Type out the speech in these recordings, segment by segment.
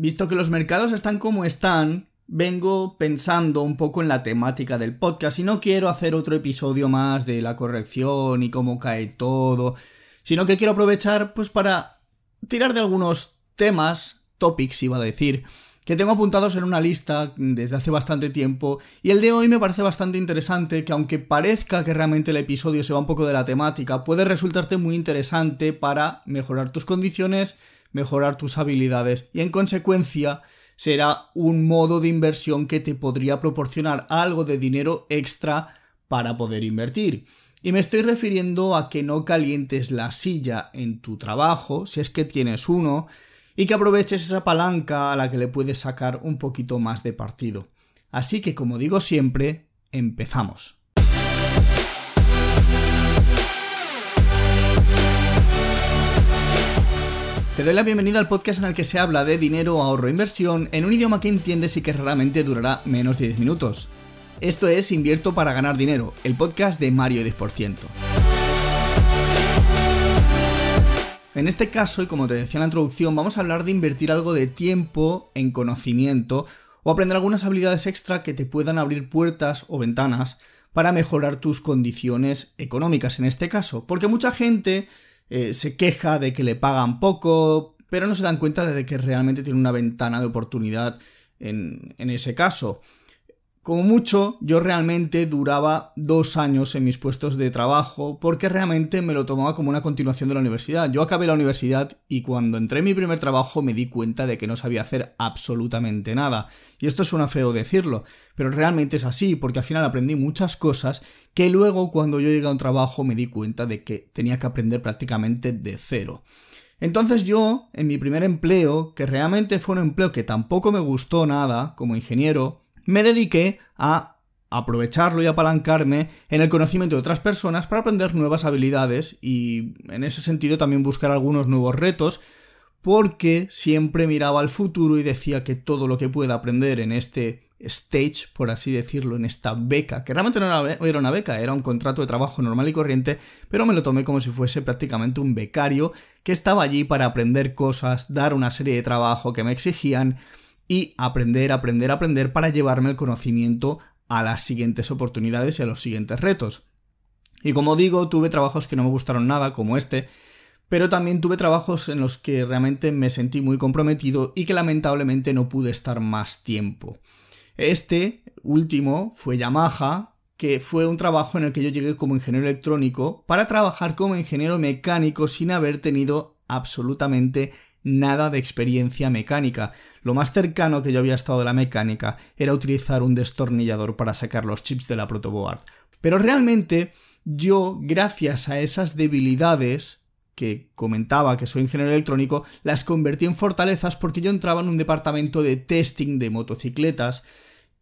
visto que los mercados están como están, vengo pensando un poco en la temática del podcast y no quiero hacer otro episodio más de la corrección y cómo cae todo, sino que quiero aprovechar pues para tirar de algunos temas, topics iba a decir, que tengo apuntados en una lista desde hace bastante tiempo y el de hoy me parece bastante interesante que aunque parezca que realmente el episodio se va un poco de la temática, puede resultarte muy interesante para mejorar tus condiciones, mejorar tus habilidades y en consecuencia será un modo de inversión que te podría proporcionar algo de dinero extra para poder invertir. Y me estoy refiriendo a que no calientes la silla en tu trabajo, si es que tienes uno, y que aproveches esa palanca a la que le puedes sacar un poquito más de partido. Así que, como digo siempre, empezamos. Te doy la bienvenida al podcast en el que se habla de dinero, ahorro e inversión en un idioma que entiendes y que raramente durará menos de 10 minutos. Esto es Invierto para ganar dinero, el podcast de Mario 10%. En este caso, y como te decía en la introducción, vamos a hablar de invertir algo de tiempo en conocimiento o aprender algunas habilidades extra que te puedan abrir puertas o ventanas para mejorar tus condiciones económicas en este caso. Porque mucha gente eh, se queja de que le pagan poco, pero no se dan cuenta de que realmente tiene una ventana de oportunidad en, en ese caso. Como mucho, yo realmente duraba dos años en mis puestos de trabajo porque realmente me lo tomaba como una continuación de la universidad. Yo acabé la universidad y cuando entré en mi primer trabajo me di cuenta de que no sabía hacer absolutamente nada. Y esto suena feo decirlo, pero realmente es así porque al final aprendí muchas cosas que luego cuando yo llegué a un trabajo me di cuenta de que tenía que aprender prácticamente de cero. Entonces yo, en mi primer empleo, que realmente fue un empleo que tampoco me gustó nada como ingeniero, me dediqué a aprovecharlo y apalancarme en el conocimiento de otras personas para aprender nuevas habilidades y en ese sentido también buscar algunos nuevos retos porque siempre miraba al futuro y decía que todo lo que pueda aprender en este stage, por así decirlo, en esta beca, que realmente no era una beca, era un contrato de trabajo normal y corriente, pero me lo tomé como si fuese prácticamente un becario que estaba allí para aprender cosas, dar una serie de trabajo que me exigían y aprender, aprender, aprender para llevarme el conocimiento a las siguientes oportunidades y a los siguientes retos. Y como digo, tuve trabajos que no me gustaron nada, como este, pero también tuve trabajos en los que realmente me sentí muy comprometido y que lamentablemente no pude estar más tiempo. Este último fue Yamaha, que fue un trabajo en el que yo llegué como ingeniero electrónico para trabajar como ingeniero mecánico sin haber tenido absolutamente nada de experiencia mecánica. Lo más cercano que yo había estado de la mecánica era utilizar un destornillador para sacar los chips de la protoboard. Pero realmente yo, gracias a esas debilidades que comentaba que soy ingeniero electrónico, las convertí en fortalezas porque yo entraba en un departamento de testing de motocicletas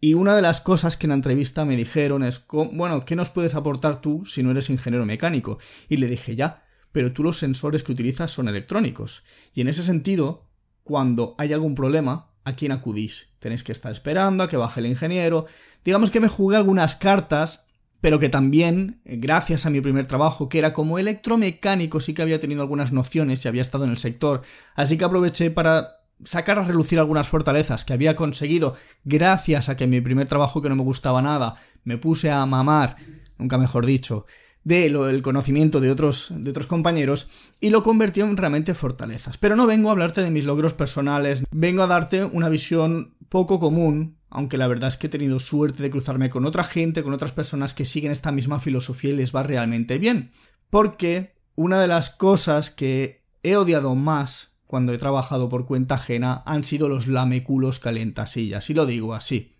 y una de las cosas que en la entrevista me dijeron es, bueno, ¿qué nos puedes aportar tú si no eres ingeniero mecánico? Y le dije, ya, pero tú los sensores que utilizas son electrónicos. Y en ese sentido, cuando hay algún problema, ¿a quién acudís? Tenéis que estar esperando a que baje el ingeniero. Digamos que me jugué algunas cartas, pero que también, gracias a mi primer trabajo, que era como electromecánico, sí que había tenido algunas nociones y había estado en el sector, así que aproveché para sacar a relucir algunas fortalezas que había conseguido gracias a que en mi primer trabajo que no me gustaba nada me puse a mamar, nunca mejor dicho, del conocimiento de otros, de otros compañeros y lo convirtió en realmente fortalezas. Pero no vengo a hablarte de mis logros personales, vengo a darte una visión poco común, aunque la verdad es que he tenido suerte de cruzarme con otra gente, con otras personas que siguen esta misma filosofía y les va realmente bien. Porque una de las cosas que he odiado más cuando he trabajado por cuenta ajena han sido los lameculos calentasillas, y lo digo así.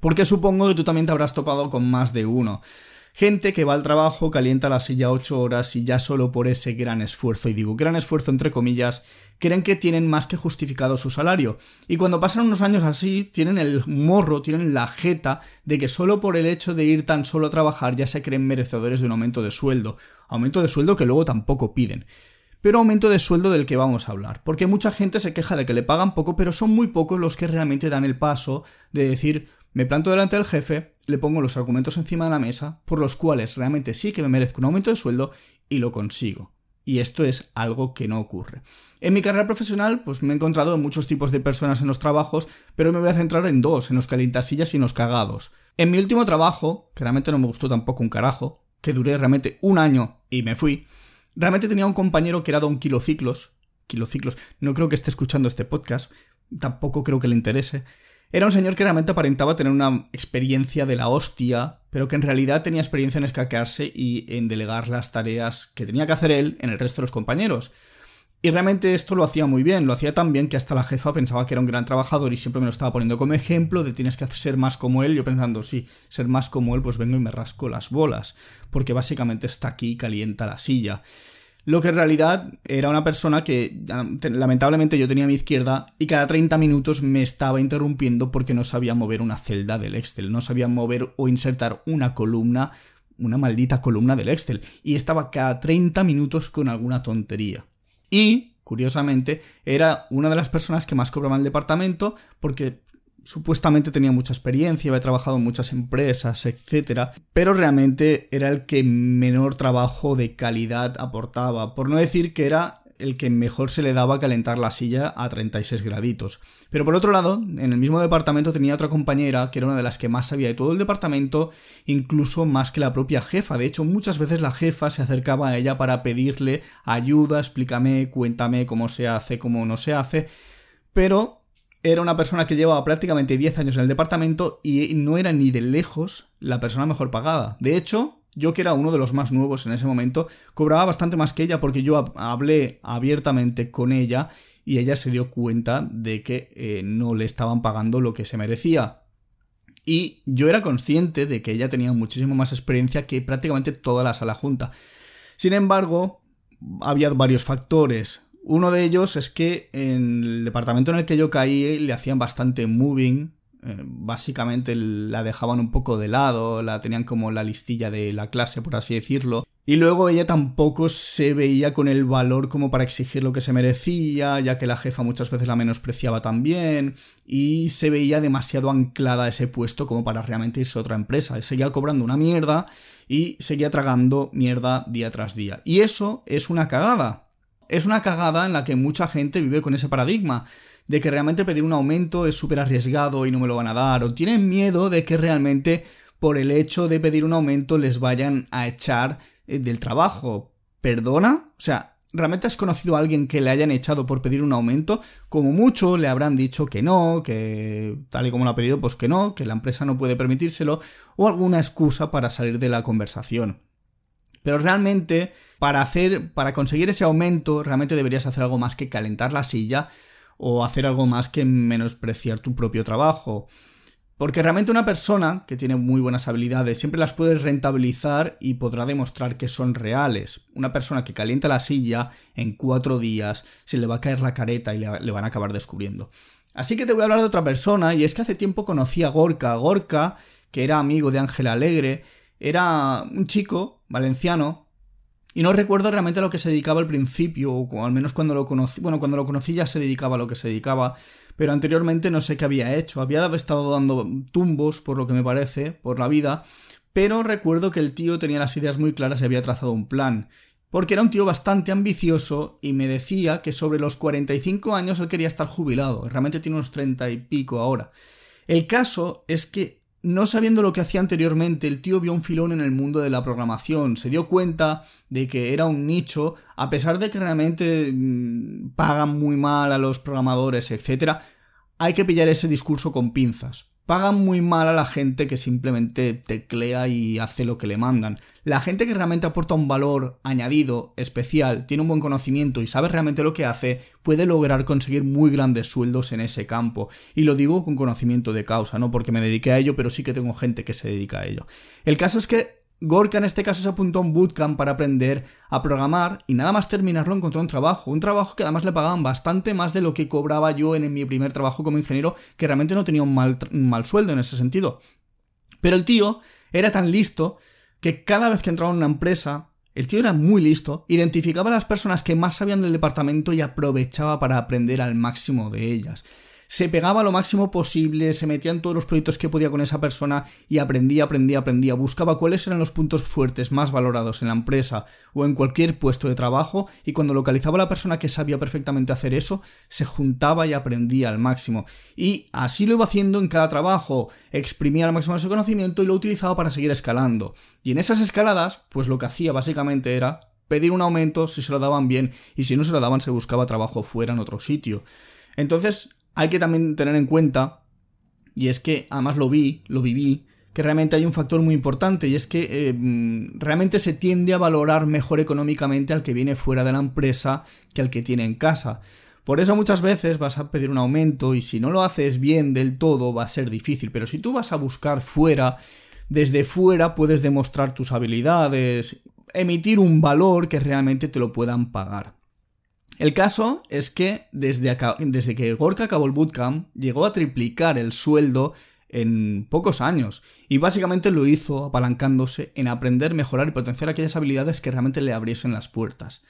Porque supongo que tú también te habrás topado con más de uno. Gente que va al trabajo, calienta la silla 8 horas y ya solo por ese gran esfuerzo, y digo gran esfuerzo entre comillas, creen que tienen más que justificado su salario. Y cuando pasan unos años así, tienen el morro, tienen la jeta de que solo por el hecho de ir tan solo a trabajar ya se creen merecedores de un aumento de sueldo. Aumento de sueldo que luego tampoco piden pero aumento de sueldo del que vamos a hablar, porque mucha gente se queja de que le pagan poco, pero son muy pocos los que realmente dan el paso de decir, me planto delante del jefe, le pongo los argumentos encima de la mesa, por los cuales realmente sí que me merezco un aumento de sueldo y lo consigo. Y esto es algo que no ocurre. En mi carrera profesional, pues me he encontrado muchos tipos de personas en los trabajos, pero me voy a centrar en dos, en los calientasillas y en los cagados. En mi último trabajo, que realmente no me gustó tampoco un carajo, que duré realmente un año y me fui, realmente tenía un compañero que era don Kilociclos. Kilociclos, no creo que esté escuchando este podcast, tampoco creo que le interese. Era un señor que realmente aparentaba tener una experiencia de la hostia, pero que en realidad tenía experiencia en escaquearse y en delegar las tareas que tenía que hacer él en el resto de los compañeros. Y realmente esto lo hacía muy bien, lo hacía tan bien que hasta la jefa pensaba que era un gran trabajador y siempre me lo estaba poniendo como ejemplo de tienes que ser más como él. Yo pensando, sí, ser más como él, pues vengo y me rasco las bolas, porque básicamente está aquí y calienta la silla. Lo que en realidad era una persona que lamentablemente yo tenía a mi izquierda y cada 30 minutos me estaba interrumpiendo porque no sabía mover una celda del Excel, no sabía mover o insertar una columna, una maldita columna del Excel, y estaba cada 30 minutos con alguna tontería. Y, curiosamente, era una de las personas que más cobraba el departamento porque supuestamente tenía mucha experiencia, había trabajado en muchas empresas, etc. Pero realmente era el que menor trabajo de calidad aportaba. Por no decir que era el que mejor se le daba calentar la silla a 36 graditos. Pero por otro lado, en el mismo departamento tenía otra compañera que era una de las que más sabía de todo el departamento, incluso más que la propia jefa. De hecho, muchas veces la jefa se acercaba a ella para pedirle ayuda, explícame, cuéntame cómo se hace, cómo no se hace. Pero era una persona que llevaba prácticamente 10 años en el departamento y no era ni de lejos la persona mejor pagada. De hecho, yo que era uno de los más nuevos en ese momento, cobraba bastante más que ella porque yo hablé abiertamente con ella y ella se dio cuenta de que eh, no le estaban pagando lo que se merecía. Y yo era consciente de que ella tenía muchísimo más experiencia que prácticamente toda la sala junta. Sin embargo, había varios factores. Uno de ellos es que en el departamento en el que yo caí le hacían bastante moving, eh, básicamente la dejaban un poco de lado, la tenían como la listilla de la clase, por así decirlo. Y luego ella tampoco se veía con el valor como para exigir lo que se merecía, ya que la jefa muchas veces la menospreciaba también, y se veía demasiado anclada a ese puesto como para realmente irse a otra empresa. Seguía cobrando una mierda y seguía tragando mierda día tras día. Y eso es una cagada. Es una cagada en la que mucha gente vive con ese paradigma de que realmente pedir un aumento es súper arriesgado y no me lo van a dar, o tienen miedo de que realmente por el hecho de pedir un aumento les vayan a echar eh, del trabajo. ¿Perdona? O sea, ¿realmente has conocido a alguien que le hayan echado por pedir un aumento? Como mucho le habrán dicho que no, que tal y como lo ha pedido, pues que no, que la empresa no puede permitírselo, o alguna excusa para salir de la conversación. Pero realmente, para hacer, para conseguir ese aumento, realmente deberías hacer algo más que calentar la silla o hacer algo más que menospreciar tu propio trabajo. Porque realmente una persona que tiene muy buenas habilidades siempre las puedes rentabilizar y podrá demostrar que son reales. Una persona que calienta la silla en cuatro días se le va a caer la careta y le, van a acabar descubriendo. Así que te voy a hablar de otra persona y es que hace tiempo conocí a Gorka. Gorka, que era amigo de Ángel Alegre, era un chico valenciano y no recuerdo realmente a lo que se dedicaba al principio, o al menos cuando lo conocí. Bueno, cuando lo conocí ya se dedicaba a lo que se dedicaba, pero anteriormente no sé qué había hecho. Había estado dando tumbos, por lo que me parece, por la vida, pero recuerdo que el tío tenía las ideas muy claras y había trazado un plan. Porque era un tío bastante ambicioso y me decía que sobre los 45 años él quería estar jubilado. Realmente tiene unos 30 y pico ahora. El caso es que no sabiendo lo que hacía anteriormente, el tío vio un filón en el mundo de la programación, se dio cuenta de que era un nicho, a pesar de que realmente mm, pagan muy mal a los programadores, etc., hay que pillar ese discurso con pinzas, pagan muy mal a la gente que simplemente teclea y hace lo que le mandan. La gente que realmente aporta un valor añadido, especial, tiene un buen conocimiento y sabe realmente lo que hace, puede lograr conseguir muy grandes sueldos en ese campo. Y lo digo con conocimiento de causa, no porque me dedique a ello, pero sí que tengo gente que se dedica a ello. El caso es que Gorka en este caso se apuntó a un bootcamp para aprender a programar y nada más terminarlo encontró un trabajo, un trabajo que además le pagaban bastante más de lo que cobraba yo en, mi primer trabajo como ingeniero, que realmente no tenía un mal, un mal sueldo en ese sentido. Pero el tío era tan listo que cada vez que entraba en una empresa, el tío era muy listo, identificaba a las personas que más sabían del departamento y aprovechaba para aprender al máximo de ellas. Se pegaba lo máximo posible, se metía en todos los proyectos que podía con esa persona y aprendía, aprendía, aprendía, buscaba cuáles eran los puntos fuertes más valorados en la empresa o en cualquier puesto de trabajo y cuando localizaba a la persona que sabía perfectamente hacer eso, se juntaba y aprendía al máximo. Y así lo iba haciendo en cada trabajo, exprimía al máximo su conocimiento y lo utilizaba para seguir escalando. Y en esas escaladas, pues lo que hacía básicamente era pedir un aumento si se lo daban bien y si no se lo daban se buscaba trabajo fuera en otro sitio. Entonces hay que también tener en cuenta, y es que además lo vi, lo viví, que realmente hay un factor muy importante y es que eh, mm, realmente se tiende a valorar mejor económicamente al que viene fuera de la empresa que al que tiene en casa. Por eso muchas veces vas a pedir un aumento y si no lo haces bien del todo va a ser difícil, pero si tú vas a buscar fuera, desde fuera puedes demostrar tus habilidades, emitir un valor que realmente te lo puedan pagar. El caso es que desde, desde que Gorka acabó el bootcamp, llegó a triplicar el sueldo en pocos años y básicamente lo hizo apalancándose en aprender, mejorar y potenciar aquellas habilidades que realmente le abriesen las puertas.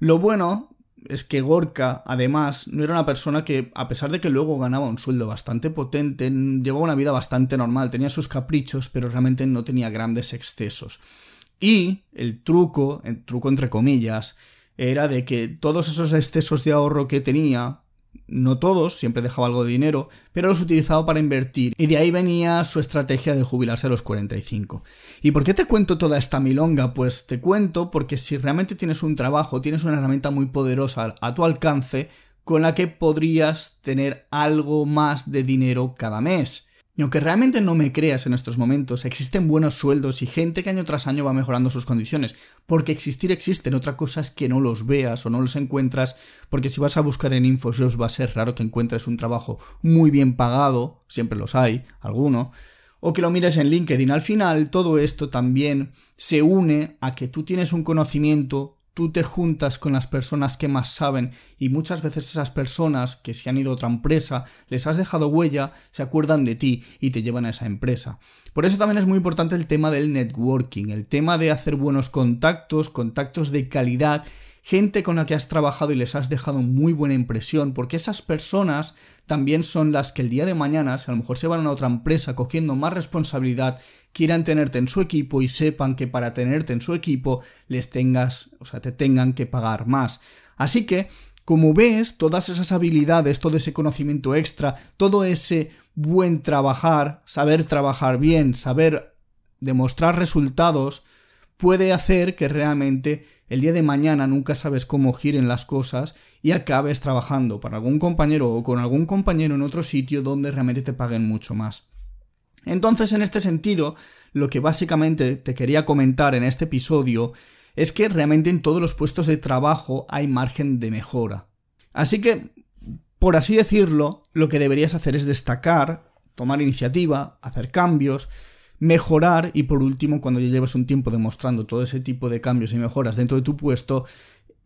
Lo bueno es que Gorka, además, no era una persona que, a pesar de que luego ganaba un sueldo bastante potente, llevaba una vida bastante normal, tenía sus caprichos, pero realmente no tenía grandes excesos. Y el truco, el truco entre comillas, era de que todos esos excesos de ahorro que tenía, no todos, siempre dejaba algo de dinero, pero los utilizaba para invertir. Y de ahí venía su estrategia de jubilarse a los 45. ¿Y por qué te cuento toda esta milonga? Pues te cuento porque si realmente tienes un trabajo, tienes una herramienta muy poderosa a tu alcance con la que podrías tener algo más de dinero cada mes. Y aunque realmente no me creas en estos momentos, existen buenos sueldos y gente que año tras año va mejorando sus condiciones. Porque existir existen, otra cosa es que no los veas o no los encuentras, porque si vas a buscar en InfoJobs va a ser raro que encuentres un trabajo muy bien pagado, siempre los hay, alguno, o que lo mires en LinkedIn. Al final, todo esto también se une a que tú tienes un conocimiento tú te juntas con las personas que más saben y muchas veces esas personas que se han ido a otra empresa, les has dejado huella, se acuerdan de ti y te llevan a esa empresa. Por eso también es muy importante el tema del networking, el tema de hacer buenos contactos, contactos de calidad gente con la que has trabajado y les has dejado muy buena impresión, porque esas personas también son las que el día de mañana, si a lo mejor se van a otra empresa cogiendo más responsabilidad, quieran tenerte en su equipo y sepan que para tenerte en su equipo les tengas, o sea, te tengan que pagar más. Así que, como ves, todas esas habilidades, todo ese conocimiento extra, todo ese buen trabajar, saber trabajar bien, saber demostrar resultados, puede hacer que realmente el día de mañana nunca sabes cómo giren las cosas y acabes trabajando para algún compañero o con algún compañero en otro sitio donde realmente te paguen mucho más. Entonces, en este sentido, lo que básicamente te quería comentar en este episodio es que realmente en todos los puestos de trabajo hay margen de mejora. Así que, por así decirlo, lo que deberías hacer es destacar, tomar iniciativa, hacer cambios, mejorar y por último, cuando ya llevas un tiempo demostrando todo ese tipo de cambios y mejoras dentro de tu puesto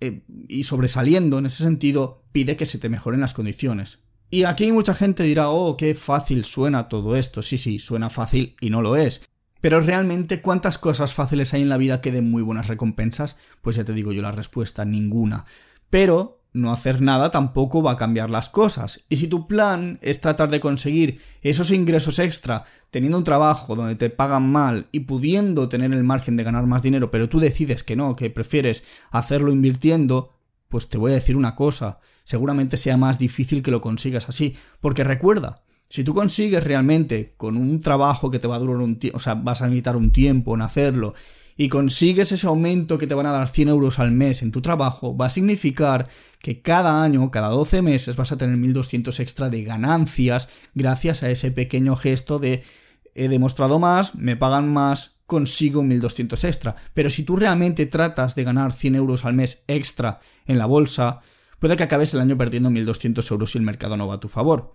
eh, y sobresaliendo en ese sentido, pide que se te mejoren las condiciones. Y aquí mucha gente dirá, oh, qué fácil suena todo esto. Sí, sí, suena fácil y no lo es. Pero realmente, ¿cuántas cosas fáciles hay en la vida que den muy buenas recompensas? Pues ya te digo yo la respuesta, ninguna. Pero no hacer nada tampoco va a cambiar las cosas. Y si tu plan es tratar de conseguir esos ingresos extra teniendo un trabajo donde te pagan mal y pudiendo tener el margen de ganar más dinero, pero tú decides que no, que prefieres hacerlo invirtiendo, pues te voy a decir una cosa, seguramente sea más difícil que lo consigas así, porque recuerda, si tú consigues realmente con un trabajo que te va a durar un tiempo, o sea, vas a necesitar un tiempo en hacerlo, y consigues ese aumento que te van a dar 100 euros al mes en tu trabajo, va a significar que cada año, cada 12 meses, vas a tener 1200 extra de ganancias gracias a ese pequeño gesto de he demostrado más, me pagan más, consigo 1200 extra. Pero si tú realmente tratas de ganar 100 euros al mes extra en la bolsa, puede que acabes el año perdiendo 1200 euros si el mercado no va a tu favor.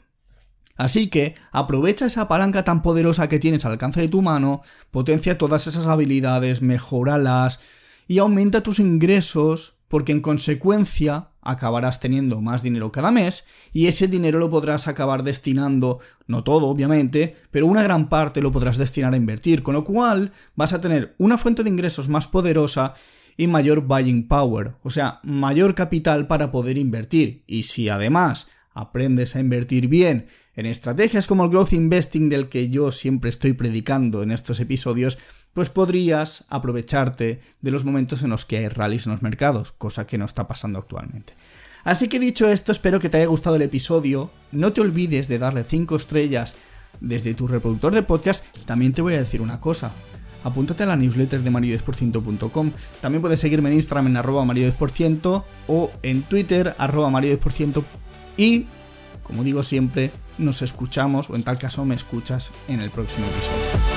Así que aprovecha esa palanca tan poderosa que tienes al alcance de tu mano, potencia todas esas habilidades, mejóralas y aumenta tus ingresos porque en consecuencia acabarás teniendo más dinero cada mes y ese dinero lo podrás acabar destinando, no todo obviamente, pero una gran parte lo podrás destinar a invertir, con lo cual vas a tener una fuente de ingresos más poderosa y mayor buying power, o sea, mayor capital para poder invertir. Y si además aprendes a invertir bien en estrategias como el growth investing del que yo siempre estoy predicando en estos episodios, pues podrías aprovecharte de los momentos en los que hay rallies en los mercados, cosa que no está pasando actualmente. Así que dicho esto, espero que te haya gustado el episodio. No te olvides de darle 5 estrellas desde tu reproductor de podcast. También te voy a decir una cosa. Apúntate a la newsletter de mariodesporciento.com. También puedes seguirme en Instagram en arroba mariodesporciento o en Twitter arroba mariodesporciento. Y, como digo siempre, nos escuchamos o en tal caso me escuchas en el próximo episodio.